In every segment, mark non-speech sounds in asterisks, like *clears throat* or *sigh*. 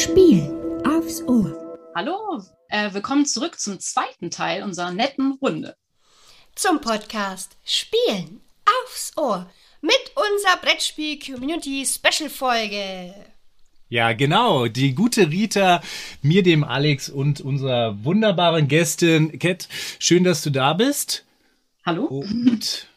Spiel aufs Ohr. Hallo, äh, willkommen zurück zum zweiten Teil unserer netten Runde. Zum Podcast Spielen aufs Ohr mit unserer Brettspiel-Community-Special-Folge. Ja, genau. Die gute Rita, mir, dem Alex und unserer wunderbaren Gästin Kat. Schön, dass du da bist. Hallo? Und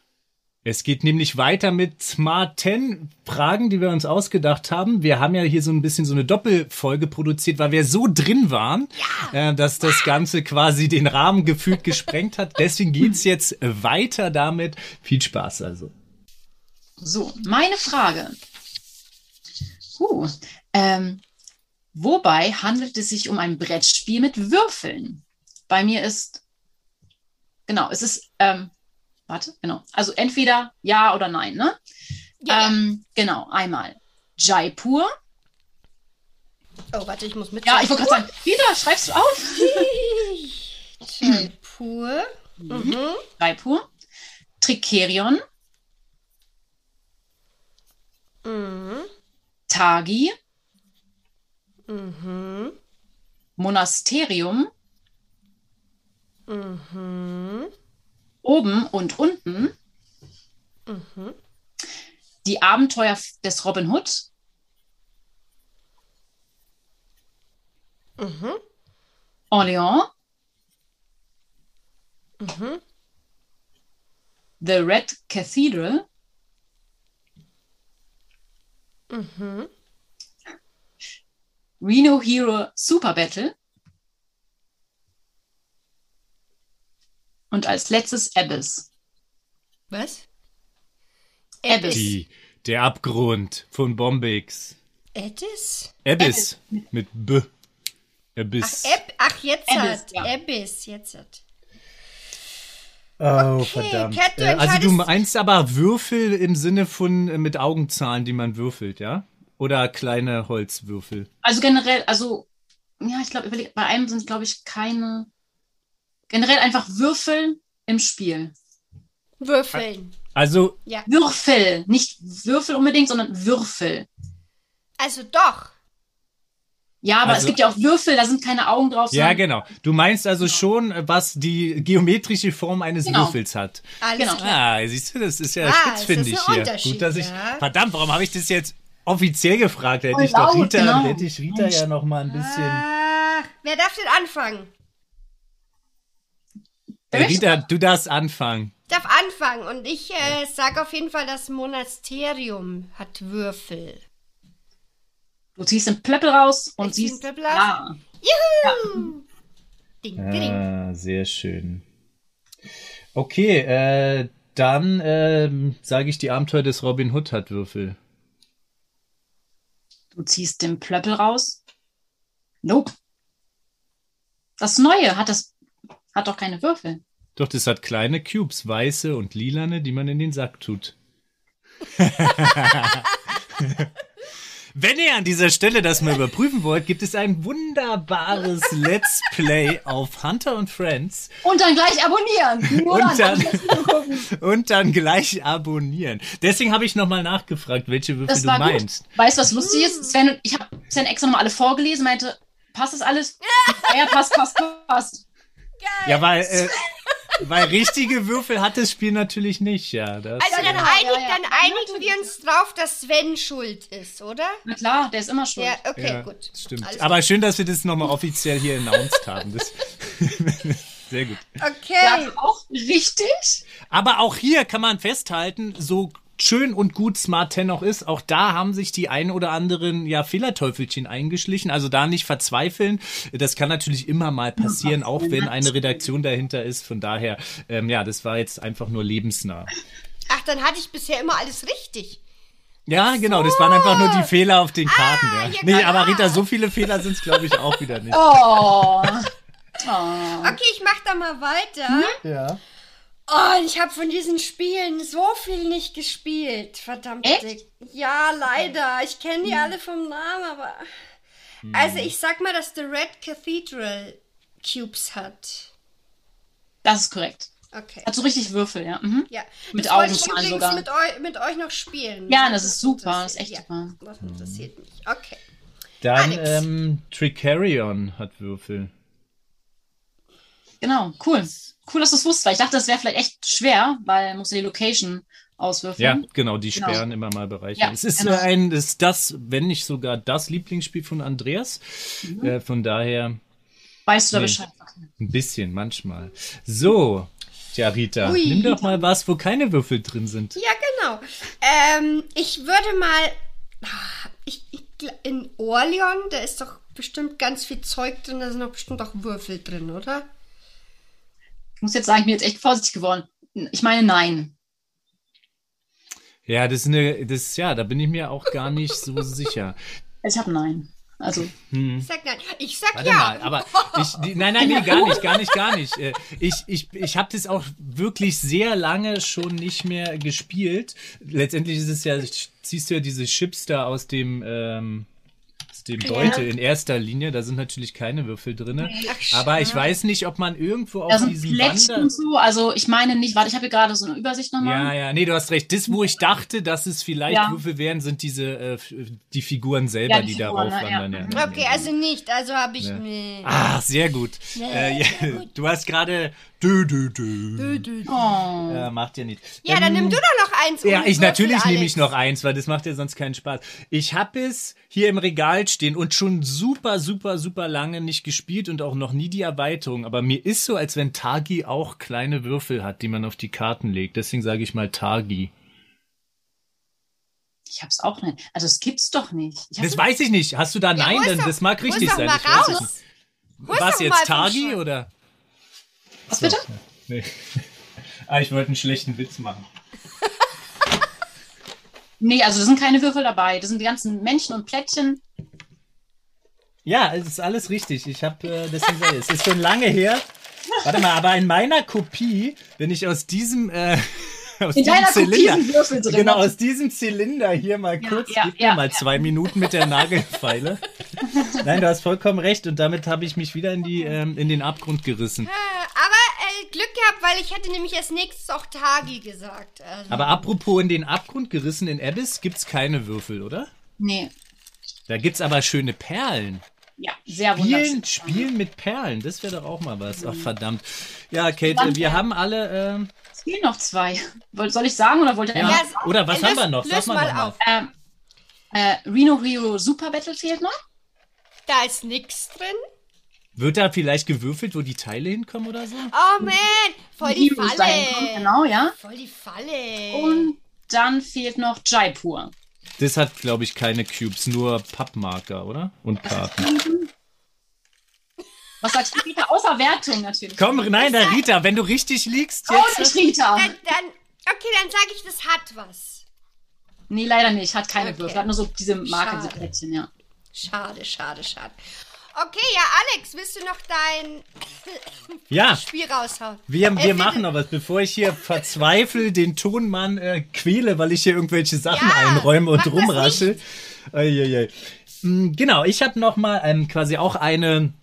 es geht nämlich weiter mit Smart 10 Fragen, die wir uns ausgedacht haben. Wir haben ja hier so ein bisschen so eine Doppelfolge produziert, weil wir so drin waren, ja. äh, dass das Ganze quasi den Rahmen gefühlt gesprengt hat. Deswegen geht's jetzt weiter damit. Viel Spaß also. So, meine Frage. Uh, ähm, wobei handelt es sich um ein Brettspiel mit Würfeln? Bei mir ist, genau, es ist ähm, warte, genau. Also entweder ja oder nein, ne? Ja, ähm, ja. Genau, einmal Jaipur. Oh, warte, ich muss mit. Ja, ich wollte gerade sagen, wieder schreibst du auf. *laughs* Jaipur. Mhm. mhm. Jaipur. Trikerion. Mhm. Tagi. Mhm. Monasterium. Mhm oben und unten. Mhm. Die Abenteuer des Robin Hood. Mhm. Orléans. Mhm. The Red Cathedral. Mhm. Reno Hero Super Battle. Und als letztes Abyss. Was? Abyss. Die, der Abgrund von Bombix. Abyss? Abyss. Mit B. Abyss. Ach, Ab Ach jetzt Abyss, hat. Ja. Abyss, jetzt hat. Oh, okay, verdammt. Kat, du äh, also du meinst aber Würfel im Sinne von äh, mit Augenzahlen, die man würfelt, ja? Oder kleine Holzwürfel? Also generell, also ja, ich glaube, bei einem sind, glaube ich, keine Generell einfach würfeln im Spiel. Würfeln. Also. Ja. Würfel. Nicht Würfel unbedingt, sondern Würfel. Also doch. Ja, aber also, es gibt ja auch Würfel, da sind keine Augen drauf. Ja, genau. Du meinst also genau. schon, was die geometrische Form eines genau. Würfels hat. Alles genau. klar. Ah, siehst du, das ist ja ah, spitz, finde ich hier. Gut, dass ich. Ja. Verdammt, warum habe ich das jetzt offiziell gefragt? Hätte oh, ich doch Rita, genau. hätte ich Rita ja noch mal ein bisschen. Ah, wer darf denn anfangen? Rita, du darfst anfangen. Ich darf anfangen und ich äh, sage auf jeden Fall, das Monasterium hat Würfel. Du ziehst den Plöppel raus und ich siehst. Den Plöppel ja. Juhu! Ja. Ding, ding. Ah, sehr schön. Okay, äh, dann äh, sage ich, die Abenteuer des Robin Hood hat Würfel. Du ziehst den Plöppel raus. Nope. Das Neue hat das hat doch keine Würfel. Doch, das hat kleine Cubes, weiße und lilane, die man in den Sack tut. *laughs* Wenn ihr an dieser Stelle das mal überprüfen wollt, gibt es ein wunderbares Let's Play auf Hunter und Friends. Und dann gleich abonnieren. und, dann, *laughs* und dann gleich abonnieren. Deswegen habe ich nochmal nachgefragt, welche Würfel du meinst. Gut. Weißt du, was lustig ist? Sven, ich habe Sven extra nochmal alle vorgelesen, meinte, passt das alles? *laughs* ja, passt, passt, passt. Geil. Ja, weil, äh, *laughs* weil richtige Würfel hat das Spiel natürlich nicht, ja. Das, also dann, ja, einig, ja, ja. dann einigen wir uns drauf, dass Sven schuld ist, oder? Na klar, der ist immer schuld. Ja, okay, gut. Stimmt. Alles Aber schön, dass wir das nochmal offiziell hier announced haben. Das, *laughs* sehr gut. Okay. Ja, auch richtig. Aber auch hier kann man festhalten, so schön und gut Smart 10 auch ist, auch da haben sich die ein oder anderen ja Fehlerteufelchen eingeschlichen. Also da nicht verzweifeln. Das kann natürlich immer mal passieren, auch wenn eine Redaktion dahinter ist. Von daher, ähm, ja, das war jetzt einfach nur lebensnah. Ach, dann hatte ich bisher immer alles richtig. Ja, genau, das waren einfach nur die Fehler auf den Karten. Ah, ja. Nee, aber Rita, so viele Fehler sind es, glaube ich, auch wieder nicht. Oh. oh. *laughs* Okay, ich mach da mal weiter. Hm? Ja. Oh, ich habe von diesen Spielen so viel nicht gespielt. Verdammt. Echt? Ja, leider. Ich kenne die hm. alle vom Namen, aber. Hm. Also, ich sag mal, dass The Red Cathedral Cubes hat. Das ist korrekt. Okay. Hat so richtig Würfel, ja. Mhm. Ja. Mit Augenzahlen sogar. Mit, eu mit euch noch spielen. Ja, das ist super. Das ist echt ja, super. Das interessiert mich. Okay. Dann ähm, Tricarion hat Würfel. Genau, cool. Cool, dass du es wusstest, weil ich dachte, das wäre vielleicht echt schwer, weil man muss ja die Location auswürfeln. Ja, genau, die Genau. sperren immer mal Bereiche. Ja, es ist genau. ein, es ist das, wenn nicht sogar das Lieblingsspiel von Andreas. Mhm. Äh, von daher Weißt du da Nee. Bescheid? Okay. ein bisschen, manchmal. So, tja, Rita, Ui. nimm doch mal was, wo keine Würfel drin sind. Ja, genau. Ähm, ich würde mal. Ah, Ich, ich, in Orleon, da ist doch bestimmt ganz viel Zeug drin, da sind doch bestimmt auch Würfel drin, oder? Ich muss jetzt sagen, ich bin jetzt echt vorsichtig geworden. Ich meine, nein. Ja, das ist eine, das, ja, da bin ich mir auch gar nicht so *laughs* sicher. Ich habe nein. Also, Ich sag nein. Ich sag Warte ja. mal, aber ich, die, nein, nein, nee, gar nicht, gar nicht, gar nicht. Äh, Ich, ich, ich habe das auch wirklich sehr lange schon nicht mehr gespielt. Letztendlich ist es ja, siehst du ja diese Chips da aus dem, ähm, aus dem Beute in erster Linie. Da sind natürlich keine Würfel drin. Ach, Aber ich weiß nicht, ob man irgendwo auf sind diesem Wander... so. Also, ich meine nicht, warte, ich habe hier gerade so eine Übersicht nochmal. Ja, ja, nee, du hast recht. Das, wo ich dachte, dass es vielleicht Ja. Würfel wären, sind diese, äh, die Figuren selber, Ja, die die, Figuren, darauf ne, ja. wandern. Ja. Okay, also nicht. Also habe ich. Nee. Ah, sehr gut. Äh, ja, du hast gerade. Dü, dü, dü. Oh. Ja, macht ja nichts. Ja, dann nimm du doch noch eins. Ja, ich natürlich nehme ich noch eins, weil das macht ja sonst keinen Spaß. Ich habe es hier im Regal stehen und schon super, super, super lange nicht gespielt und auch noch nie die Erweiterung. Aber mir ist so, als wenn Tagi auch kleine Würfel hat, die man auf die Karten legt. Deswegen sage ich mal Tagi. Ich hab's auch nicht. Also, es gibt's doch nicht. Das weiß ich nicht. Hast du da Nein? hol's Dann doch- das mag richtig sein. mal raus. nicht. Was jetzt Tagi oder? Was bitte? Nee. *laughs* ah, ich wollte einen schlechten Witz machen. *laughs* Nee, also, da sind keine Würfel dabei. Das sind die ganzen Männchen und Plättchen. Ja, es ist alles richtig. Ich habe, äh, ich, es ist schon lange her. Warte mal, aber in meiner Kopie, wenn ich aus diesem, äh, *laughs* aus In diesem deiner Kopie Zylinder, sind Würfel drin. genau aus diesem Zylinder hier mal Ja, kurz, ja, gib mir ja, mal ja. zwei Minuten mit der Nagelfeile. Nein, du hast vollkommen recht und damit habe ich mich wieder in die, ähm, in den Abgrund gerissen. Äh, äh, Glück gehabt, weil ich hätte nämlich als nächstes auch Tagi gesagt. Also, Aber apropos in den Abgrund gerissen in Abyss gibt's keine Würfel, oder? Nee. Da gibt's aber schöne Perlen. Ja, sehr Spielen, wunderschön. spielen mit Perlen, das wäre doch auch mal was. Ach verdammt. Ja, Kate, äh, wir haben alle. ähm, Es fehlen noch zwei. Soll ich sagen oder wollt ihr Ja. Ja, Oder was lös- haben wir noch? lös mal mal auf. Ähm, äh, Reno Hero Super Battle fehlt noch. Da ist nix drin. Wird da vielleicht gewürfelt, wo die Teile hinkommen oder so? Oh man, voll die kommen, Falle. Genau, ja. Voll die Falle. Und dann fehlt noch Jaipur. Das hat, glaube ich, keine Cubes, nur Pappmarker, oder? Und Karten. Was sagst du, Rita? Außer Wertung natürlich. Komm, nein, da Rita, wenn du richtig liegst Oh, jetzt. nicht Rita. dann, dann, okay, dann sage ich, das hat was. Nee, leider nicht. Hat keine Okay. Würfel. Hat nur so diese Marke, diese. Plättchen, ja. Schade, schade, schade. Okay, ja, Alex, willst du noch dein *laughs* Ja, Spiel raushauen? wir, Äh, wir machen noch was, bevor ich hier verzweifelt den Tonmann äh, quäle, weil ich hier irgendwelche Sachen Ja, einräume und. Eieiei. Mm, Genau, ich habe noch mal ähm, quasi auch eine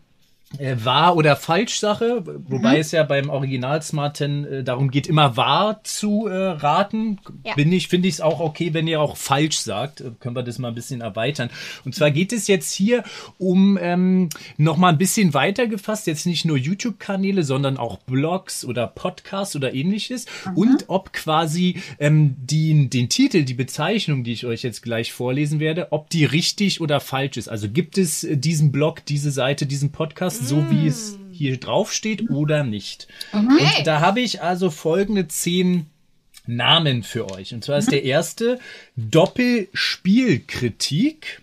äh, wahr oder falsch Sache, wobei Mhm. es ja beim Original Smarten äh, darum geht, immer wahr zu äh, raten. Ja. Bin ich, finde ich es auch okay, wenn ihr auch falsch sagt. Äh, können wir das mal ein bisschen erweitern. Und zwar geht es jetzt hier um ähm, noch mal ein bisschen weiter gefasst, jetzt nicht nur YouTube-Kanäle, sondern auch Blogs oder Podcasts oder ähnliches. Und ob quasi ähm, die, den Titel, die Bezeichnung, die ich euch jetzt gleich vorlesen werde, ob die richtig oder falsch ist. Also gibt es äh, diesen Blog, diese Seite, diesen Podcast, so wie es hier drauf steht oder nicht. Und da habe ich also folgende zehn Namen für euch. Und zwar ist der erste Doppelspielkritik.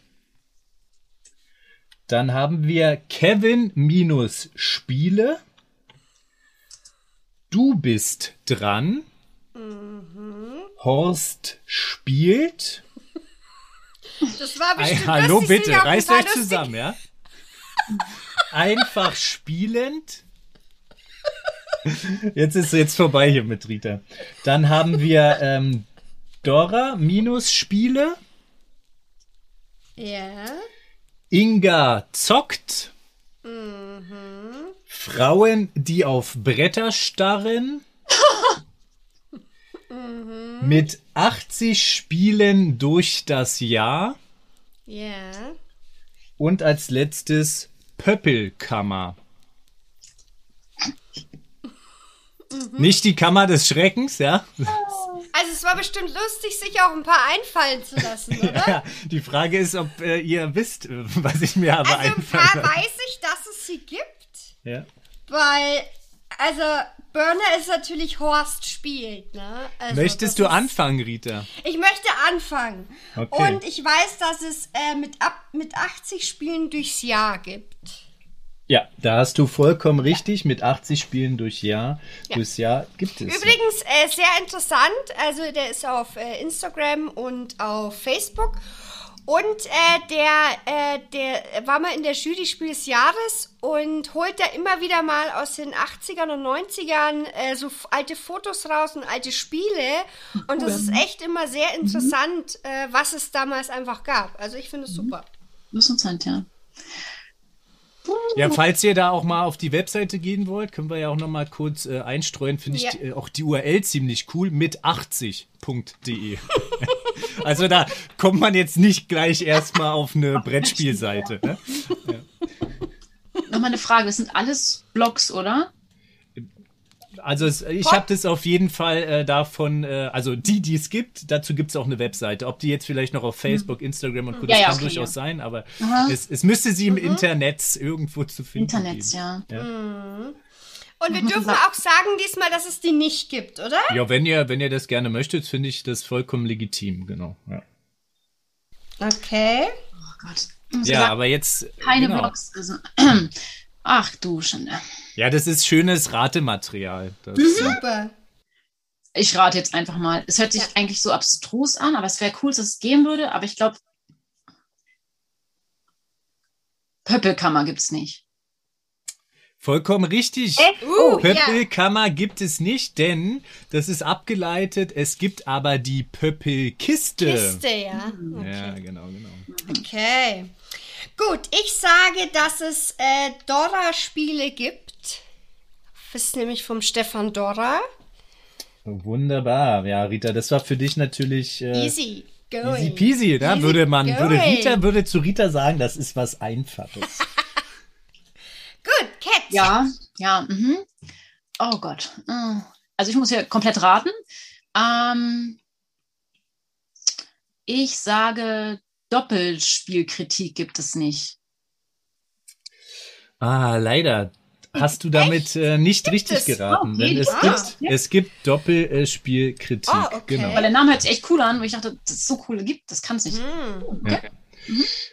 Dann haben wir Kevin minus Spiele. Du bist dran. Horst spielt. Das war Ei, bestimmt hallo lustig, bitte, reißt euch zusammen, ja? *laughs* Einfach spielend. Jetzt ist jetzt vorbei hier mit Rita. Dann haben wir ähm, Dora minus Spiele. Ja. Inga zockt. Mhm. Frauen, die auf Bretter starren. Mhm. Mit 80 Spielen durch das Jahr. Ja. Und als letztes Pöppelkammer. Nicht die Kammer des Schreckens, ja? Also es war bestimmt lustig, sich auch ein paar einfallen zu lassen, *laughs* oder? ja die Frage ist, ob äh, ihr wisst, was ich mir habe Also ein einfallen paar lassen. weiß ich, dass es sie gibt, Ja. weil, also Burner ist natürlich Horst spielt, ne? Also, Möchtest du ist- anfangen, Rita? Ich möchte anfangen. Okay. Und ich weiß, dass es äh, mit, ab, mit 80 Spielen durchs Jahr gibt. Ja, da hast du vollkommen richtig. Mit 80 Spielen durch Jahr, durchs Jahr gibt es. Übrigens, äh, sehr interessant, also der ist auf äh, Instagram und auf Facebook. Und äh, der, äh, der war mal in der Jury Spiel des Jahres und holt da immer wieder mal aus den 80ern und 90ern äh, so alte Fotos raus und alte Spiele. Und das ist echt immer sehr interessant, äh, was es damals einfach gab. Also ich finde es super. Interessant, ja. Ja, falls ihr da auch mal auf die Webseite gehen wollt, können wir ja auch noch mal kurz äh, einstreuen. Finde ich Ja. die, äh, auch die URL ziemlich cool mit 80.de. *laughs* also da kommt man jetzt nicht gleich erstmal auf eine Brettspielseite. Ne? Nochmal eine Frage, das sind alles Blogs, oder? Also es, ich habe das auf jeden Fall äh, davon, äh, also die, die es gibt, dazu gibt es auch eine Webseite. Ob die jetzt vielleicht noch auf Facebook, Instagram und Co. Ja, das ja, kann okay, durchaus ja. sein, aber es, es müsste sie im Internet irgendwo zu finden Internet, ja. Und wir dürfen auch sagen diesmal, dass es die nicht gibt, oder? Ja, wenn ihr, wenn ihr das gerne möchtet, finde ich das vollkommen legitim, genau. Ja, Okay. Oh Gott. Muss ja sagen, aber jetzt. keine genau. Blogs. Also, *clears throat* ach du Schande. Ja, das ist schönes Ratematerial. Das, Super. Ich rate jetzt einfach mal. Es hört sich Ja. eigentlich so abstrus an, aber es wäre cool, dass es geben würde. Aber ich glaube, Pöppelkammer gibt es nicht. Vollkommen richtig. Uh, ja. Pöppelkammer gibt es nicht, denn das ist abgeleitet. Es gibt aber die Pöppelkiste. Kiste, ja. Ja, genau, genau. Okay. Gut, ich sage, dass es äh, Dora-Spiele gibt. Das ist nämlich vom Stefan Dora. Wunderbar. Ja, Rita, das war für dich natürlich äh, Easy going. easy peasy, ne? Easy Würde man, würde going. Rita, würde zu Rita sagen, das ist was Einfaches. *laughs* Gut, Cat. Ja, ja. Mhm. Oh Gott. Mm. Also ich muss hier komplett raten. Ähm, ich sage, Doppelspielkritik gibt es nicht. ah, leider. Hast du damit äh, nicht richtig es? geraten, Oh, denn es ah. gibt, es gibt Doppelspielkritik. Ah, okay. Genau. Weil der Name hört sich echt cool an, wo ich dachte, dass es so cool gibt, das kann es nicht. Hm.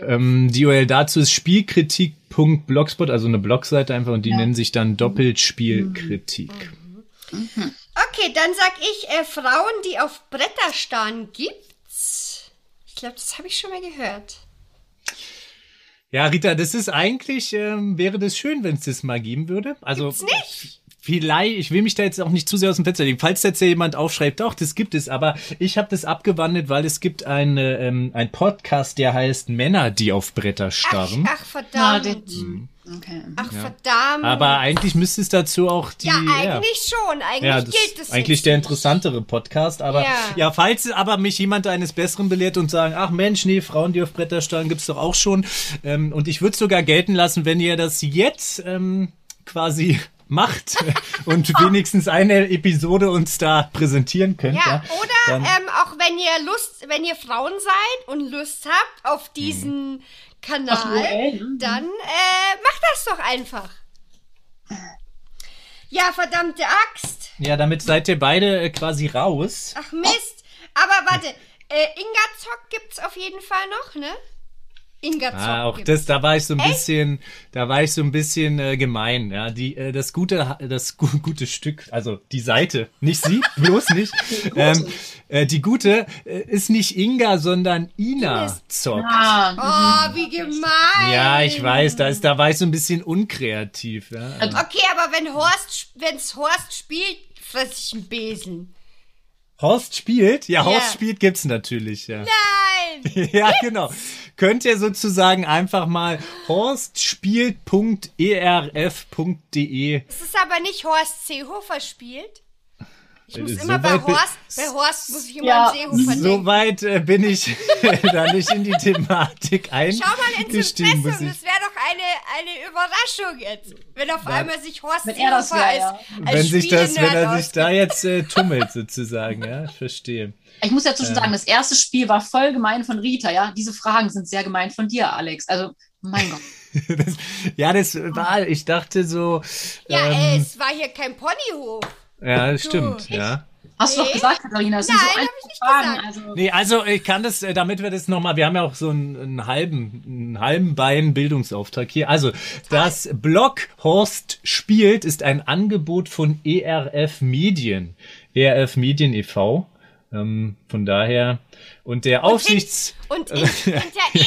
Ähm, die URL dazu ist spielkritik.blogspot, also eine Blogseite einfach, und die Ja. nennen sich dann Doppelspielkritik. Okay, dann sag ich, äh, Frauen, die auf Bretter starren, gibt's. Ich glaube, das habe ich schon mal gehört. Ja, Rita, das ist eigentlich, ähm, wäre das schön, wenn es das mal geben würde. Also Gibt's nicht? Vielleicht, ich will mich da jetzt auch nicht zu sehr aus dem Fenster legen. Falls jetzt ja jemand aufschreibt, doch, das gibt es, aber ich habe das abgewandelt, weil es gibt eine, ähm, ein Podcast, der heißt Männer, die auf Bretter Ach, starren. ach verdammt. Ja, den- Okay. ach verdammt. aber eigentlich müsste es dazu auch die. ja, eigentlich schon. Eigentlich Ja, das gilt es eigentlich jetzt der interessantere Podcast, aber ja. Ja. falls aber mich jemand eines Besseren belehrt und sagen, ach Mensch, nee, Frauen, die auf Bretter starren, gibt's doch auch schon. Ähm, und ich würde sogar gelten lassen, wenn ihr das jetzt ähm, quasi macht *laughs* und wenigstens eine Episode uns da präsentieren könnt. Ja, Ja, oder dann- ähm, auch wenn ihr Lust, wenn ihr Frauen seid und Lust habt auf diesen Kanal, URL, ne? dann äh, macht das doch einfach. Ja, verdammte Axt. ja, damit seid ihr beide äh, quasi raus. Ach Mist. Aber warte, äh, Inga Zock gibt's auf jeden Fall noch, ne? Inga Zock Ah, auch das, da war ich so ein bisschen, da war ich so ein bisschen äh, gemein. Ja, die, äh, das gute, das gu gute Stück, also die Seite, nicht sie, *laughs* bloß nicht. ähm, äh, die gute äh, ist nicht Inga, sondern Ina Ines. Zock. Ah, Oh, wie gemein. Ja, ich weiß, da ist, da war ich so ein bisschen unkreativ. Ja. Okay, aber wenn Horst, wenn's Horst spielt, fress ich einen Besen. Horst spielt, ja, Horst Ja. spielt gibt's natürlich. Ja, Nein. *laughs* ja genau. Könnt ihr sozusagen einfach mal horstspielt.erf.de Es ist aber nicht Horst Seehofer spielt. Ich muss So immer bei Horst, bei Horst muss ich immer Ja, an Seehofer denken. So weit äh, bin ich *laughs* da nicht in die Thematik ein. Schau mal ins Impressum, das wäre doch eine, eine Überraschung jetzt, wenn auf einmal sich Horst Wenn er das Seehofer wär, als, ja. als Wenn sich das, wenn er sich da jetzt äh, tummelt sozusagen, ja, ich verstehe. Ich muss ja zwischen sagen, das erste Spiel war voll gemein von Rita, ja. Diese Fragen sind sehr gemein von dir, Alex. Also, mein Gott. *laughs* Das, ja, das war, ich dachte so, Ja, ähm, äh, es war hier kein Ponyhof. Ja, das stimmt, Du, ja. Hast du Nee. doch gesagt, Katharina, das sind Nein, so einfache ich nicht Fragen. gesagt. Also, Nee, also ich kann das, äh, damit wir das nochmal, wir haben ja auch so einen, einen halben, einen halben Bein Bildungsauftrag hier. Also, das Blog Horst spielt ist ein Angebot von ERF Medien. ERF Medien e.V. Ähm, von daher, und der Aufsichts... Und in, *laughs* hinter ERF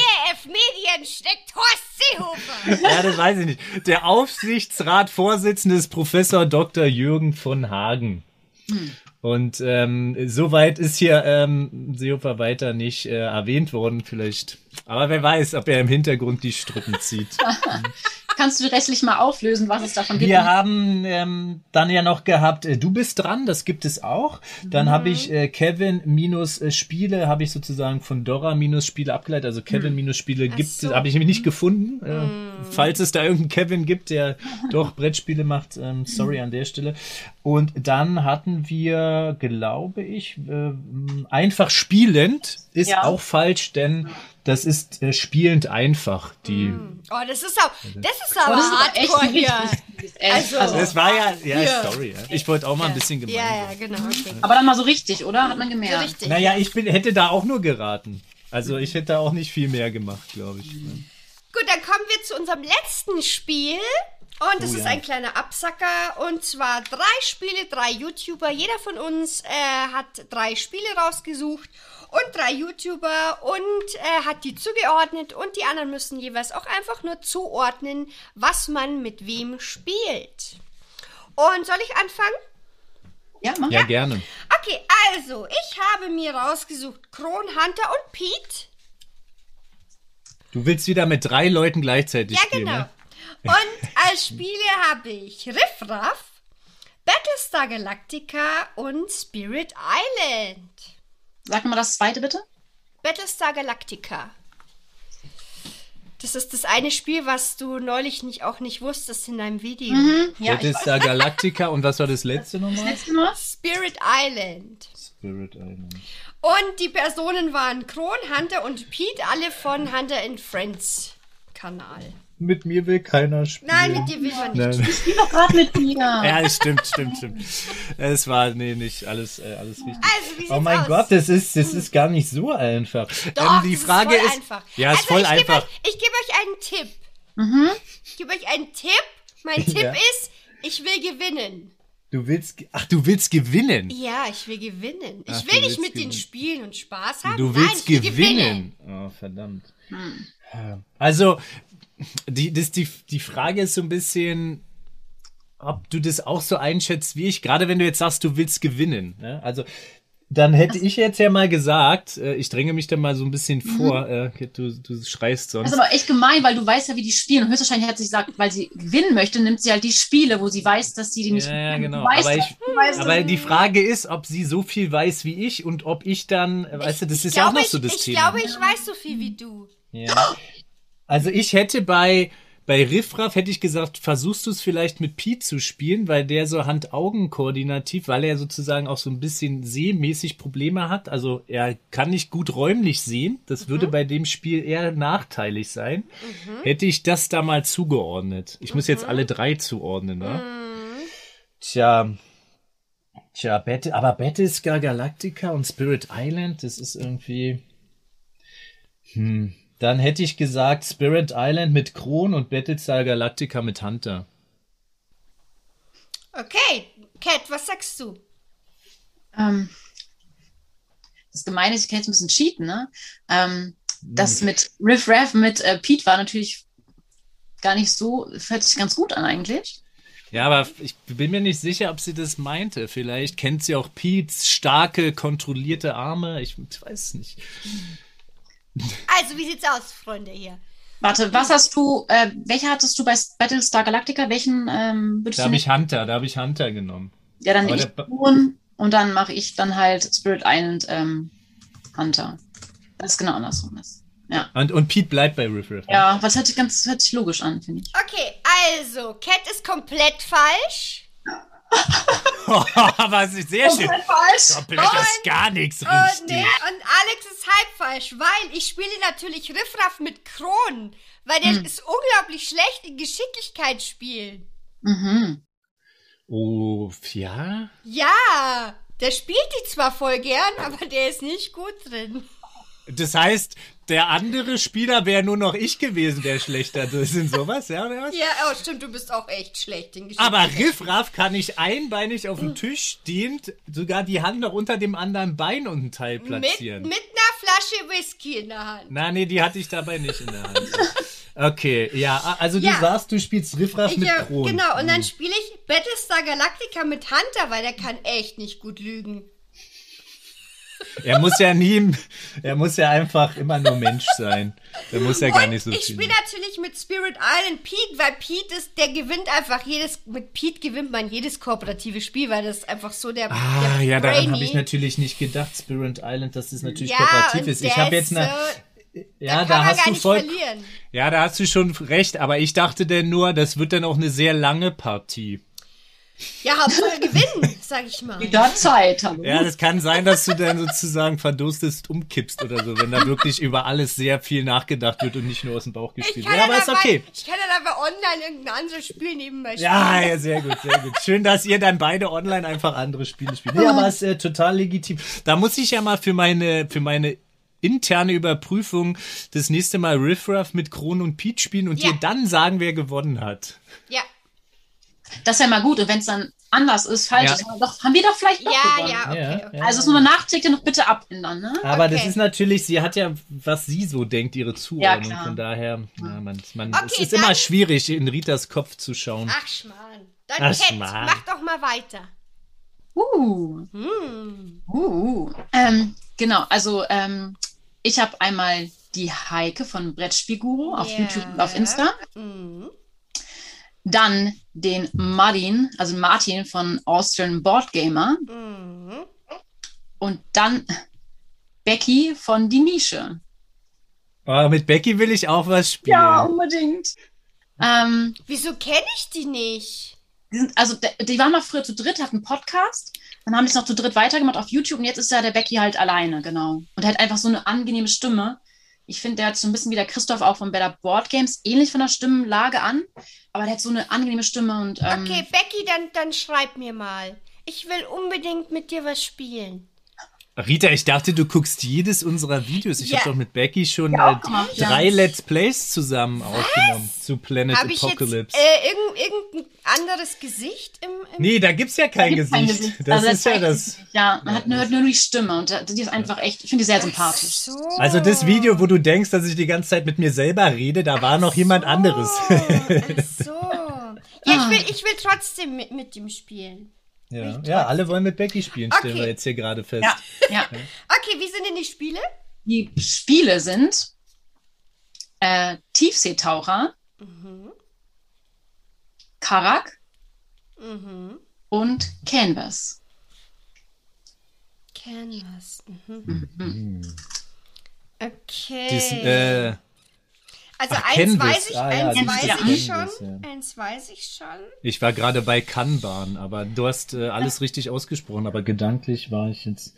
Medien steckt Horst Seehofer. Ja, das weiß ich nicht. Der Aufsichtsratsvorsitzende ist Professor Dr. Jürgen von Hagen. Und ähm, soweit ist hier ähm, Seehofer weiter nicht äh, erwähnt worden, vielleicht. Aber wer weiß, ob er im Hintergrund die Strippen zieht. *laughs* kannst du restlich mal auflösen, was es davon gibt? Wir haben ähm, dann ja noch gehabt, äh, du bist dran, das gibt es auch. Dann habe ich äh, Kevin minus äh, Spiele, habe ich sozusagen von Dora minus Spiele abgeleitet. Also Kevin minus Spiele gibt es, so. habe ich nämlich nicht gefunden. Äh, Falls es da irgendeinen Kevin gibt, der doch Brettspiele macht, ähm, sorry an der Stelle. Und dann hatten wir, glaube ich, äh, einfach spielend ist Ja. auch falsch, denn das ist äh, spielend einfach. Die Oh, das ist auch, das ist Oh, aber das ist aber echt hier. Also- Also, Das war ja, ja, Ja. sorry. Ja. Ich wollte auch mal ein bisschen gemein Ja, ja, genau. Okay. aber dann mal so richtig, oder? Hat man So gemerkt. richtig. Naja, ich bin, hätte da auch nur geraten. Also ich hätte da auch nicht viel mehr gemacht, glaube ich. Gut, dann kommen wir zu unserem letzten Spiel. Und das Oh ist ja. ein kleiner Absacker. Und zwar drei Spiele, drei YouTuber. Jeder von uns äh, hat drei Spiele rausgesucht und drei YouTuber und äh, hat die zugeordnet. Und die anderen müssen jeweils auch einfach nur zuordnen, was man mit wem spielt. Und soll ich anfangen? Ja, mach. Ja, gerne. Okay, also, ich habe mir rausgesucht Kronhunter und Pete. Du willst wieder mit drei Leuten gleichzeitig Ja, spielen, genau. ne? Und als Spiele habe ich Riff Raff, Battlestar Galactica und Spirit Island. Sag mal das zweite bitte. Battlestar Galactica. Das ist das eine Spiel, was du neulich nicht, auch nicht wusstest in deinem Video. Ja, das ich ist da *laughs* Galactica und was war das letzte nochmal? letzte Mal. Spirit Island. Spirit Island. Und die Personen waren Kron, Hunter und Pete, alle von Hunter and Friends Kanal. Mit mir will keiner spielen. Nein, mit dir will man nicht. Nein. Spiel doch gerade mit mir. *laughs* Ja, es stimmt, stimmt, stimmt. Es war, nee, nicht alles, äh, alles richtig. Also, wie oh mein aus? Gott, das ist, das ist gar nicht so einfach. Doch, ähm, die das Frage ist voll ist, einfach. ja, ist also voll ich gebe einfach. Euch, ich gebe euch einen Tipp. Ich gebe euch einen Tipp. Mein *laughs* Tipp Ja. ist, ich will gewinnen. Du willst, ach, du willst gewinnen. Ja, ich will gewinnen. Ich Ach, du will nicht mit den gewinnen. Spielen und Spaß haben. Du Nein, willst ich will gewinnen. Oh, verdammt. Also, die, das, die, die Frage ist so ein bisschen, ob du das auch so einschätzt wie ich, gerade wenn du jetzt sagst, du willst gewinnen. Ne? Also, dann hätte ich jetzt ja mal gesagt, äh, ich dränge mich da mal so ein bisschen vor, äh, du, du schreist sonst. Das ist aber echt gemein, weil du weißt ja, wie die spielen. Und höchstwahrscheinlich hat sie gesagt, weil sie gewinnen möchte, nimmt sie halt die Spiele, wo sie weiß, dass sie die nicht Ja, ja, gewinnen. genau. Du weißt, Aber, ich, du weißt aber die Frage ist, ob sie so viel weiß wie ich und ob ich dann, äh, weißt du, das ich ist ja auch noch so ich, das ich Thema. glaube, ich weiß so viel wie du. Ja. *laughs* Also ich hätte bei bei Riffraff hätte ich gesagt, versuchst du es vielleicht mit Pete zu spielen, weil der so Hand-Augen-koordinativ, weil er sozusagen auch so ein bisschen sehmäßig Probleme hat. Also er kann nicht gut räumlich sehen. Das würde bei dem Spiel eher nachteilig sein. Hätte ich das da mal zugeordnet. Ich muss jetzt alle drei zuordnen, ne? Tja. Tja, Battle, aber Battlestar Galactica und Spirit Island, das ist irgendwie. Hm. Dann hätte ich gesagt Spirit Island mit Kron und Battlestar Galactica mit Hunter. Okay, Cat, was sagst du? Ähm, das Gemeine ist, ich kann jetzt ein bisschen cheaten, ne? Ähm, das mit Riff Raff mit äh, Pete war natürlich gar nicht so, hört sich ganz gut an eigentlich. Ja, aber ich bin mir nicht sicher, ob sie das meinte. Vielleicht kennt sie auch Pete's starke, kontrollierte Arme. Ich weiß es nicht. Also, wie sieht's aus, Freunde hier? Warte, was hast du, äh, welche hattest du bei Battlestar Galactica? Welchen ähm, würdest Da du habe ich Hunter, da habe ich Hunter genommen. Ja, dann aber ich Kron, Und dann mache ich dann halt Spirit Island ähm, Hunter. Das ist genau andersrum ist. Ja. Und, und Pete bleibt bei Riff Riff. ne? Ja, was hört sich ganz hört sich logisch an, finde ich. Okay, also, Cat ist komplett falsch. *laughs* Aber es ist sehr schön. falsch. Komplett ist gar nichts Und, richtig. nee, und Alex ist halb falsch, weil ich spiele natürlich Riffraff mit Kronen, weil der ist unglaublich schlecht in Geschicklichkeit spielen. Mhm. Oh, ja? Ja, der spielt die zwar voll gern, aber der ist nicht gut drin. Das heißt, der andere Spieler wäre nur noch ich gewesen, der schlechter ist in sowas, ja? Oder was? Ja, oh, stimmt, du bist auch echt schlecht in Geschichte. Aber Riffraff kann ich einbeinig auf dem Tisch stehend sogar die Hand noch unter dem anderen Bein und einen Teil mit, platzieren. mit einer Flasche Whisky in der Hand. Na, nee, die hatte ich dabei nicht in der Hand. Okay, ja, also du Ja. sagst, du spielst Riffraff Ich, mit ja, Kronen. genau, und dann spiele ich Battlestar Galactica mit Hunter, weil der kann echt nicht gut lügen. Er muss ja nie, er muss ja einfach immer nur Mensch sein. Der muss ja gar und nicht so ich viel. spiele natürlich mit Spirit Island Pete, weil Pete ist, der gewinnt einfach jedes, mit Pete gewinnt man jedes kooperative Spiel, weil das ist einfach so der, Ah, der ja, daran habe ich natürlich nicht gedacht, Spirit Island, dass es natürlich Ja, kooperativ ist. Ich habe jetzt eine, ja, da hast du voll, verlieren. ja, da hast du schon recht, aber ich dachte denn nur, das wird dann auch eine sehr lange Partie. Ja, Hauptsache gewinnen, sag ich mal. Wieder Zeit. Hallo. Ja, das kann sein, dass du dann sozusagen verdurstest umkippst oder so, wenn da wirklich über alles sehr viel nachgedacht wird und nicht nur aus dem Bauch gespielt wird. Ja, aber ist okay. ich kann dann aber online irgendein anderes Spiel nebenbei spielen. Ja, ja, sehr gut, sehr gut. Schön, dass ihr dann beide online einfach andere Spiele spielt. Ja, aber ist äh, total legitim. Da muss ich ja mal für meine, für meine interne Überprüfung das nächste Mal Riff Raff mit Kron und Pete spielen und Ja. dir dann sagen, wer gewonnen hat. Ja, Das ist ja mal gut. Und wenn es dann anders ist, falsch Ja. ist, haben wir doch, haben wir doch vielleicht doch ja, gewonnen. ja, okay. Also das nur nachträglich noch bitte abändern, ne? Aber das Okay. ist natürlich, sie hat ja, was sie so denkt, ihre Zuordnung. Ja. Von daher, ja, man, man, Okay, es ist dann- immer schwierig, in Ritas Kopf zu schauen. Ach, Schmarrn. Dann Ach, Cat, Schmarrn. mach doch mal weiter. Uh. Hm. Uh. Ähm, genau, also ähm, ich habe einmal die Heike von Brettspielguru auf Ja. YouTube und auf Insta. Mhm. Dann den Martin, also Martin von Austrian Board Gamer. Mhm. Und dann Becky von Die Nische. Aber mit Becky will ich auch was spielen. unbedingt. Ähm, Wieso kenne ich die nicht? die, sind, also, die waren mal früher zu dritt, hatten einen Podcast. Dann haben die es noch zu dritt weitergemacht auf YouTube und jetzt ist ja der Becky halt alleine, genau. Und er hat einfach so eine angenehme Stimme. Ich finde, der hat so ein bisschen wie der Christoph auch von Better Board Games, ähnlich von der Stimmenlage an. Aber der hat so eine angenehme Stimme und ähm, Okay, Becky, dann, dann schreib mir mal. Ich will unbedingt mit dir was spielen. Rita, ich dachte, du guckst jedes unserer Videos. Ich Ja. habe doch mit Becky schon Ja, äh, drei Let's Plays zusammen aufgenommen zu Planet Habe ich jetzt Apocalypse. äh, irgend, irgendein anderes Gesicht im, im nee, da gibt's ja kein gibt Gesicht. kein Gesicht. Das Also, ist ja das. Ja, man hat nur, hört nur die Stimme und die ist einfach echt, ich finde die sehr sympathisch. So. Also das Video, wo du denkst, dass ich die ganze Zeit mit mir selber rede, da war noch jemand anderes. Ach so. Ja, ich will, ich will trotzdem mit, mit ihm spielen. ja. ja, alle wollen mit Becky spielen, stellen Okay. wir jetzt hier gerade fest. Ja, ja. Okay, wie sind denn die Spiele? Die Spiele sind äh, Tiefseetaucher, Karak Mhm. und Canvas. Canvas. Mhm. Okay. Dies, äh, also ach, eins Canvas. weiß ich, Ah, ja, eins dieses weiß Canvas, ich schon. ja. Eins weiß ich schon. ich war gerade bei Kanban, aber du hast äh, alles richtig ausgesprochen, aber gedanklich war ich jetzt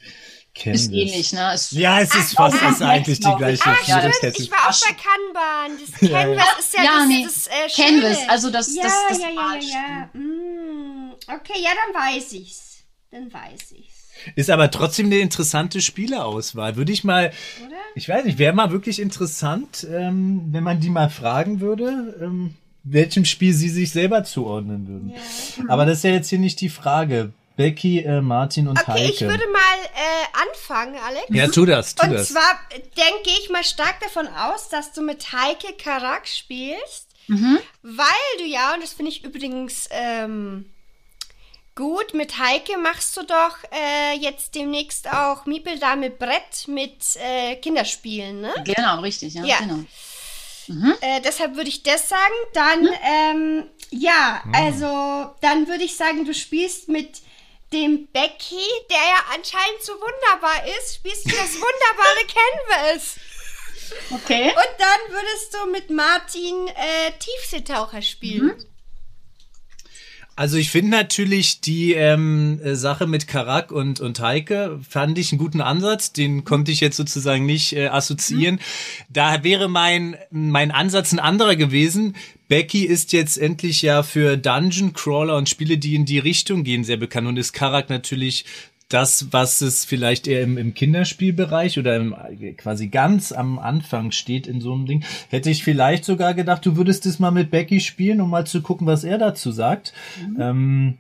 Canvas. Ist ähnlich, ne? Ist, Ja, es ist fast ist eigentlich die gleiche Ah, Ja, stimmt. Kette. Ich war auch bei Kanban. Das Ja, ja. Canvas ist ja, Ja, das, nee. das äh, Canvas, also das- ja, das- das ja, ja, ja, ja. Mm, okay, ja, dann weiß ich's. Dann weiß ich's. Ist aber trotzdem eine interessante Spieleauswahl. Würde ich mal, Oder? ich weiß nicht, wäre mal wirklich interessant, ähm, wenn man die mal fragen würde, ähm, welchem Spiel sie sich selber zuordnen würden. Aber das ist ja jetzt hier nicht die Frage. Becky, äh, Martin und Okay, Heike. ich würde mal äh, anfangen, Alex. ja, tu das, tu Und das. zwar denke ich mal stark davon aus, dass du mit Heike Karak spielst, Mhm. weil du ja, und das finde ich übrigens ähm, gut, mit Heike machst du doch äh, jetzt demnächst auch Miepel da mit Brett mit äh, Kinderspielen, ne? genau, richtig, ja. Ja. Genau. Äh, deshalb würde ich das sagen. Dann, ähm, ja, also dann würde ich sagen, du spielst mit dem Becky, der ja anscheinend so wunderbar ist, spielst du das wunderbare *laughs* Canvas. Okay. Und dann würdest du mit Martin äh, Tiefseetaucher spielen. Mhm. Also ich finde natürlich die ähm, äh, Sache mit Karak und, und Heike, fand ich einen guten Ansatz. Den konnte ich jetzt sozusagen nicht äh, assoziieren. Da wäre mein, mein Ansatz ein anderer gewesen. Becky ist jetzt endlich ja für Dungeon Crawler und Spiele, die in die Richtung gehen, sehr bekannt und ist Karak natürlich das, was es vielleicht eher im, im Kinderspielbereich oder im, quasi ganz am Anfang steht in so einem Ding, hätte ich vielleicht sogar gedacht, du würdest es mal mit Becky spielen, um mal zu gucken, was er dazu sagt. Ähm,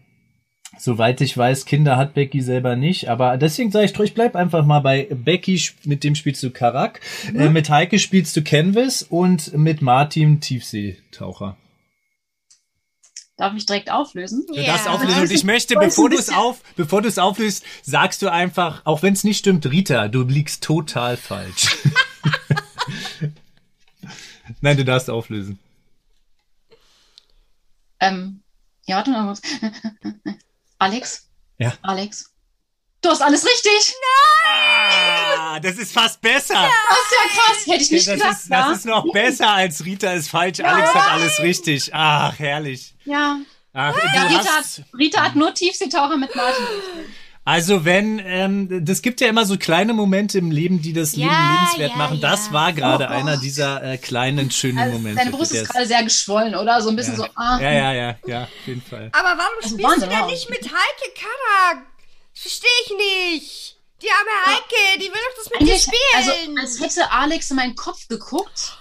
soweit ich weiß, Kinder hat Becky selber nicht, aber deswegen sage ich, ich bleib einfach mal bei Becky, mit dem spielst du Karak, äh, mit Heike spielst du Canvas und mit Martin Tiefseetaucher. Darf ich direkt auflösen? Du Ja. darfst auflösen und ich möchte, bevor du es auf, bevor du es auflöst, sagst du einfach, auch wenn es nicht stimmt, Rita, du liegst total falsch. *laughs* Nein, du darfst auflösen. Ähm, ja, warte mal kurz. *laughs* Alex? Ja. Alex? Du hast alles richtig! Ah, das ist fast besser. Das ist ja krass! Hätte ich nicht das, gedacht, ist, ja? das ist noch besser als Rita ist falsch. Alex hat alles richtig. Ach, herrlich. Ja. Ach, ja Rita, hast, hat, Rita hat nur Tiefseetaucher mit Martin. Also wenn, ähm, das gibt ja immer so kleine Momente im Leben, die das Leben Ja, lebenswert ja, machen. Das ja. war gerade Oh. einer dieser äh, kleinen, schönen Also, Momente. deine Brust ist gerade sehr geschwollen, oder? So ein bisschen ja. so, ah. ja, ja, ja, ja, auf jeden Fall. Aber warum Also spielst Wahnsinn, du denn nicht mit Heike Karak? Verstehe ich nicht. Die arme Heike, die will doch das mit dir Eigentlich, also, spielen. als hätte Alex in meinen Kopf geguckt.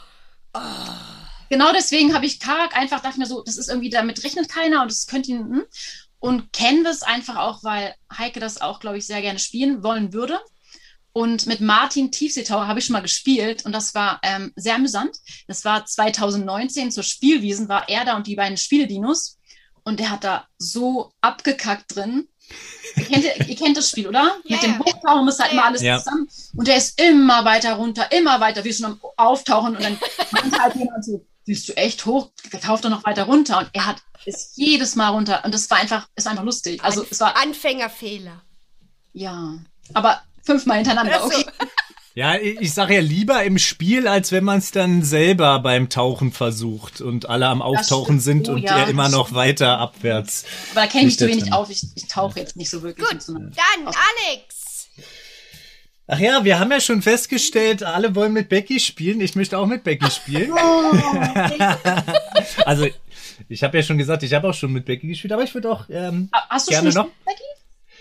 Genau deswegen habe ich Karak einfach, dachte mir so, das ist irgendwie, damit rechnet keiner und das könnte ihn, hm. Und Canvas einfach auch, weil Heike das auch, glaube ich, sehr gerne spielen wollen würde. Und mit Martin Tiefseetaucher habe ich schon mal gespielt und das war ähm, sehr amüsant. Das war 2019 zur Spielwiesen, war er da und die beiden Spieledinos und der hat da so abgekackt drin. Ihr kennt, ihr kennt das Spiel, oder? Ja, Mit dem ja. Hochtauchen muss halt Ja, immer alles ja. zusammen. Und der ist immer weiter runter, immer weiter, wie schon am Auftauchen. Und dann *laughs* meinte halt jemand so, bist du echt hoch? Der taucht doch noch weiter runter. Und er hat ist jedes Mal runter. Und das war einfach, es war einfach lustig. Also es war, Anfängerfehler. ja. Aber fünfmal hintereinander, okay. Ja, ich sage ja lieber im Spiel, als wenn man es dann selber beim Tauchen versucht und alle am Auftauchen sind Oh und ja, er immer noch stimmt. weiter abwärts. Aber da kenne ich mich zu wenig auf. Ich, ich tauche jetzt nicht so wirklich. gut, so dann Alex. Ach ja, wir haben ja schon festgestellt, alle wollen mit Becky spielen. Ich möchte auch mit Becky spielen. *laughs* also, ich habe ja schon gesagt, ich habe auch schon mit Becky gespielt, aber ich würde auch ähm, Hast du gerne schon noch. Becky?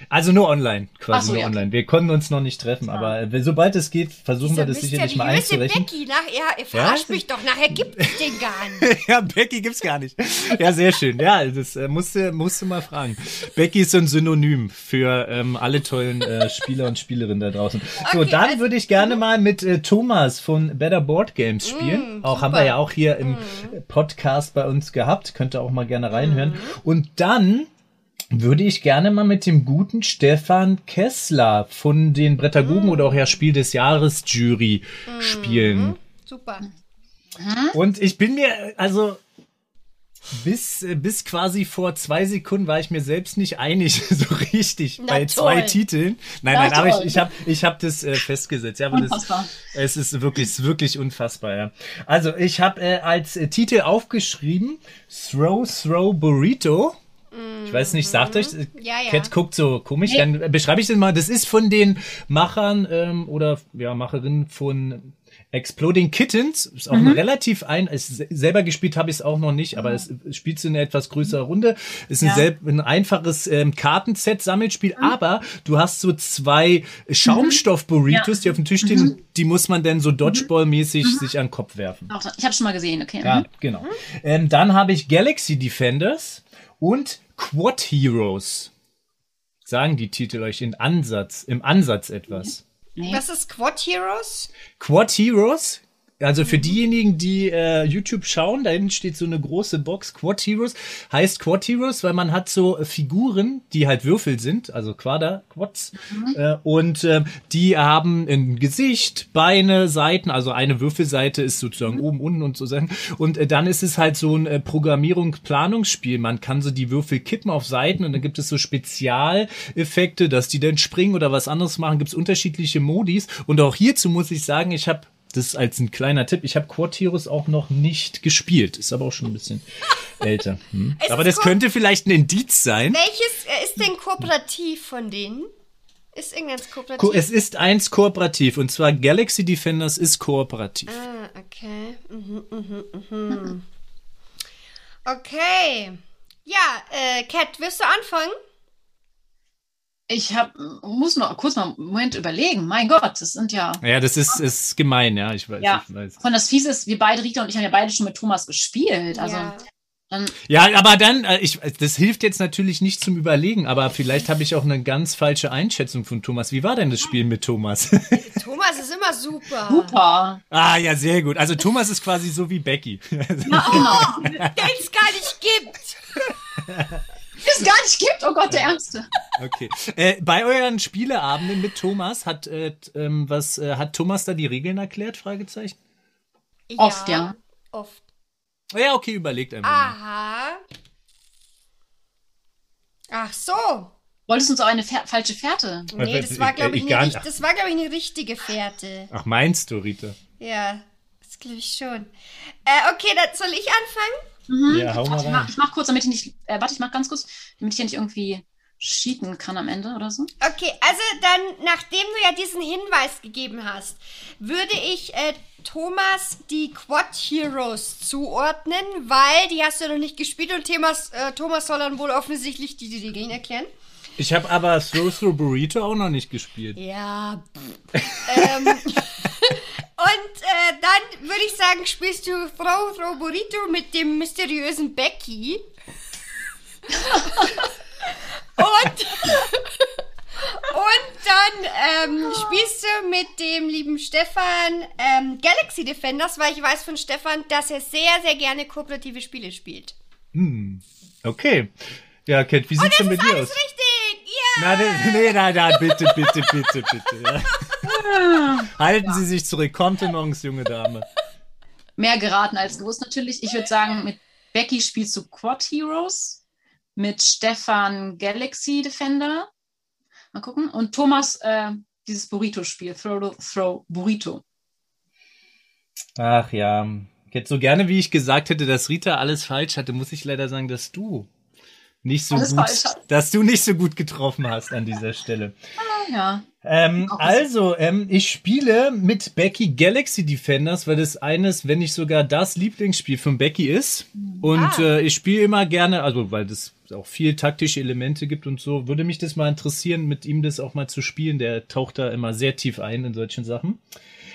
Also nur online, quasi so, nur ja, okay. online. Wir konnten uns noch nicht treffen, aber äh, sobald es geht, versuchen wir das sicherlich mal mysteriöse einzurechnen. Becky, nach, ihr verarscht mich doch, nachher gibt es den gar *laughs* nicht. ja, Becky gibt's gar nicht. Ja, sehr schön. Ja, das äh, musste, musste mal fragen. Becky ist so ein Synonym für ähm, alle tollen äh, Spieler und Spielerinnen da draußen. So, Okay, dann also- würde ich gerne mal mit äh, Thomas von Better Board Games spielen. auch haben wir ja auch hier im Podcast bei uns gehabt. Könnt ihr auch mal gerne reinhören. Und dann würde ich gerne mal mit dem guten Stefan Kessler von den Brettagogen oder auch ja Spiel des Jahres Jury spielen. Super. Und ich bin mir, also bis, bis quasi vor zwei Sekunden war ich mir selbst nicht einig, *laughs* so richtig, Na bei zwei toll. Titeln. Nein, Na nein, aber ich, toll. ich habe ich hab das äh, festgesetzt. Ja, aber das, Unfassbar. es ist wirklich, es ist wirklich unfassbar, ja. Also, ich habe äh, als äh, Titel aufgeschrieben Throw, Throw, Burrito. Ich weiß nicht, sagt euch, äh, Ja, ja. Cat guckt so komisch, dann äh, beschreibe ich das mal. Das ist von den Machern ähm, oder ja, Macherinnen von Exploding Kittens. Ist auch ein relativ ein, ist, se- selber gespielt habe ich es auch noch nicht, aber es es spielt in einer etwas größerer Runde. Ist ein, Ja. selb, ein einfaches ähm, Kartenset-Sammelspiel, aber du hast so zwei Schaumstoff-Burritos, die auf dem Tisch stehen, und die muss man dann so Dodgeball-mäßig sich an den Kopf werfen. Ich habe schon mal gesehen, okay. Ja, Mhm. genau. Ähm, dann habe ich Galaxy Defenders und Quad Heroes. Sagen die Titel euch in Ansatz, im Ansatz etwas? Nee. Was ist Quad Heroes? Quad Heroes Also für diejenigen, die äh, YouTube schauen, da hinten steht so eine große Box Quad Heroes. Heißt Quad Heroes, weil man hat so äh, Figuren, die halt Würfel sind, also Quader, Quads. Äh, und äh, die haben ein Gesicht, Beine, Seiten. Also eine Würfelseite ist sozusagen oben, unten und so Sachen. Und äh, dann ist es halt so ein äh, Programmierung, Planungsspiel. Man kann so die Würfel kippen auf Seiten und dann gibt es so Spezialeffekte, dass die dann springen oder was anderes machen. Gibt es unterschiedliche Modis. Und auch hierzu muss ich sagen, ich habe das als ein kleiner Tipp. Ich habe Quad Heroes auch noch nicht gespielt. Ist aber auch schon ein bisschen *laughs* älter. Hm. Aber das könnte vielleicht ein Indiz sein. Welches äh, ist denn kooperativ von denen? Ist irgendeins Ko- kooperativ? Es ist eins kooperativ und zwar Galaxy Defenders ist kooperativ. ah, okay. Mhm, mhm, mhm. Okay. Ja, äh, Cat, wirst du anfangen? Ich hab, muss noch kurz mal einen Moment überlegen. Mein Gott, das sind ja. Ja, das ist, ist gemein, ja, ich weiß. Ja, Ich weiß. von das Fiese ist, wir beide, Rita und ich, haben ja beide schon mit Thomas gespielt. Also ja. dann, Ja, aber dann, äh, ich, das hilft jetzt natürlich nicht zum Überlegen, aber vielleicht habe ich auch eine ganz falsche Einschätzung von Thomas. Wie war denn das Spiel mit Thomas? *laughs* Thomas ist immer super. super. ah, ja, sehr gut. Also Thomas ist quasi so wie Becky. Ja, genau. Der es gar nicht gibt. *laughs* es gar nicht gibt. Oh Gott, der Ernste. Okay. Äh, bei euren Spieleabenden mit Thomas hat äh, ähm, was äh, hat Thomas da die Regeln erklärt? Fragezeichen. Oft, ja. Oft. Ja, okay, überlegt einfach Ah. mal. Aha. Ach so. Wolltest du uns auch eine Fähr falsche Fährte? Nee, das war, glaube ich, Ich das war, glaube ich, eine richtige Fährte. Ach, meinst du, Rita? Ja, das glaube ich schon. Äh, okay, dann soll ich anfangen? Ja, hau mal Warte, ich mach, ich mach kurz, damit ich nicht. Äh, warte, ich mach ganz kurz, damit ich hier nicht irgendwie cheaten kann am Ende oder so. Okay, also dann, nachdem du ja diesen Hinweis gegeben hast, würde ich äh, Thomas die Quad Heroes zuordnen, weil die hast du noch nicht gespielt und Thomas, äh, Thomas soll dann wohl offensichtlich die, die Regeln erklären. Ich habe aber Throw Through Burrito auch noch nicht gespielt. Ja. ähm, *laughs* *laughs* und äh, dann würde ich sagen, spielst du Throw Throw Burrito mit dem mysteriösen Becky. und, und dann ähm, spielst du mit dem lieben Stefan ähm, Galaxy Defenders, weil ich weiß von Stefan, dass er sehr, sehr gerne kooperative Spiele spielt. Okay. Ja, Kat, wie sieht's denn mit Das dir ist alles aus? richtig! Ja! Na, ne- nee, nein, nein, bitte, bitte, bitte, bitte. Ja. *laughs* *laughs* Halten Sie sich zurück. Kontenance, junge Dame. Mehr geraten als gewusst natürlich. Ich würde sagen, mit Becky spielst du Quad Heroes, mit Stefan Galaxy Defender. Mal gucken. Und Thomas äh, dieses Burrito-Spiel, Throw, Throw Burrito. Ach ja. Jetzt so gerne, wie ich gesagt hätte, dass Rita alles falsch hatte, muss ich leider sagen, dass du nicht so Alles gut, dass du nicht so gut getroffen hast an dieser Stelle. *laughs* Ah, ja. Ähm, also, ähm, ich spiele mit Becky Galaxy Defenders, weil das eines, wenn nicht sogar das Lieblingsspiel von Becky ist. Und Ah. äh, ich spiele immer gerne, also weil das auch viel taktische Elemente gibt und so, würde mich das mal interessieren, mit ihm das auch mal zu spielen. Der taucht da immer sehr tief ein in solchen Sachen.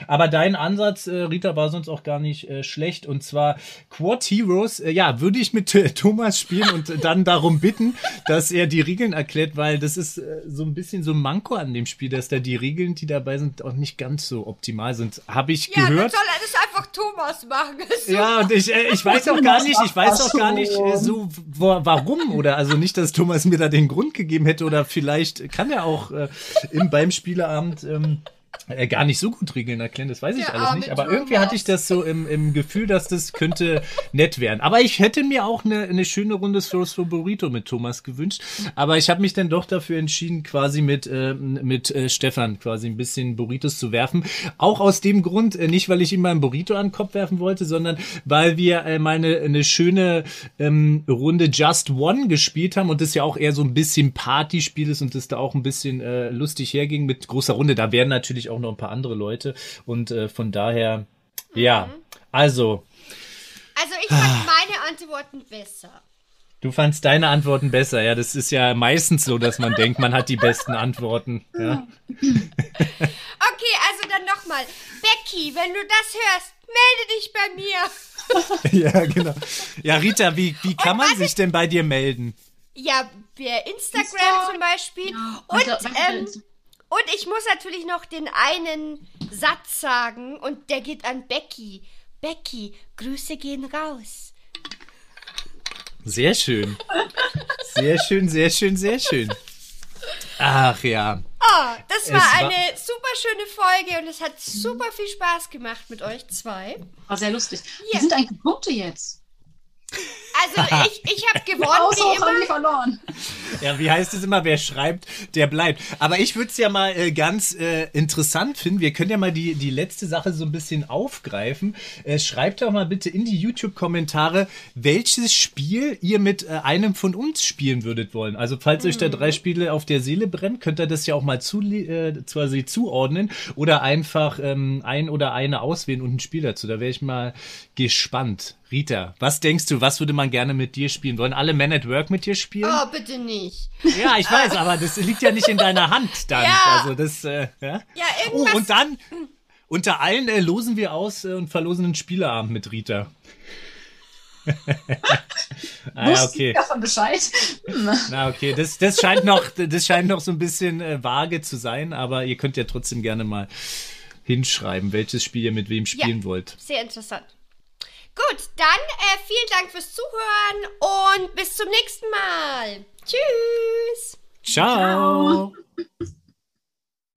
Aber dein Ansatz, äh, Rita, war sonst auch gar nicht äh, schlecht. Und zwar Quad Heroes, äh, ja, würde ich mit äh, Thomas spielen und äh, dann darum bitten, dass er die Regeln erklärt, weil das ist äh, so ein bisschen so ein Manko an dem Spiel, dass da die Regeln, die dabei sind, auch nicht ganz so optimal sind. Habe ich Ja, gehört. soll er das einfach Thomas machen. *laughs* Ja, und ich, äh, ich weiß auch gar nicht, ich weiß auch gar nicht äh, so, wo, warum oder also nicht, dass Thomas mir da den Grund gegeben hätte oder vielleicht kann er auch äh, im, beim Spieleabend ähm, äh, gar nicht so gut Regeln erklären, das weiß ich Der alles arme nicht, aber irgendwie hatte ich das so im, im Gefühl, dass das könnte *laughs* nett werden. Aber ich hätte mir auch eine, eine schöne Runde for Burrito mit Thomas gewünscht, aber ich habe mich dann doch dafür entschieden, quasi mit, äh, mit äh, Stefan quasi ein bisschen Burritos zu werfen. Auch aus dem Grund, äh, nicht weil ich ihm mal einen Burrito an den Kopf werfen wollte, sondern weil wir äh, mal eine, eine schöne ähm, Runde Just One gespielt haben und das ja auch eher so ein bisschen Partyspiel ist und das da auch ein bisschen äh, lustig herging mit großer Runde. Da wären natürlich auch noch ein paar andere Leute und äh, von daher, ja, also Also ich fand meine Antworten besser. Du fandst deine Antworten besser, ja. Das ist ja meistens so, dass man denkt, man hat die besten Antworten. Ja. Okay, also dann nochmal. Becky, wenn du das hörst, melde dich bei mir. *laughs* ja, genau. Ja, Rita, wie, wie kann man sich denn bei dir melden? Ja, per Instagram Insta- zum Beispiel. Ja, Und, weiter ähm, Und ich muss natürlich noch den einen Satz sagen und der geht an Becky. Becky, Grüße gehen raus. Sehr schön. Sehr schön, sehr schön, sehr schön. Ach ja. Oh, das war, war- eine super schöne Folge und es hat super viel Spaß gemacht mit euch zwei. War sehr lustig. Ja. Wie sind eigentlich Punkte jetzt? Also ich, ich habe *laughs* gewonnen, hoch haben immer. wir verloren. Ja, wie heißt es immer, wer schreibt, der bleibt. Aber ich würde es ja mal äh, ganz äh, interessant finden. Wir können ja mal die, die letzte Sache so ein bisschen aufgreifen. Äh, schreibt doch mal bitte in die YouTube-Kommentare, welches Spiel ihr mit äh, einem von uns spielen würdet wollen. Also falls euch da drei Spiele auf der Seele brennt, könnt ihr das ja auch mal zu, äh, quasi zuordnen oder einfach ähm, ein oder eine auswählen und ein Spiel dazu. Da wäre ich mal gespannt. Rita, was denkst du, was würde man gerne mit dir spielen? Wollen alle Men at Work mit dir spielen? Oh, bitte nicht. Ja, ich weiß, aber das liegt ja nicht in deiner Hand dann. Ja. Also das, äh, ja. Ja, Oh, irgendwas. und dann unter allen äh, losen wir aus äh, und verlosen einen Spieleabend mit Rita. *laughs* ah, ja, okay. Davon Bescheid? Hm. Na, okay. Das, das scheint noch, das scheint noch so ein bisschen äh, vage zu sein, aber ihr könnt ja trotzdem gerne mal hinschreiben, welches Spiel ihr mit wem spielen Ja. wollt. Sehr interessant. Gut, dann äh, vielen Dank fürs Zuhören und bis zum nächsten Mal. Tschüss. Ciao.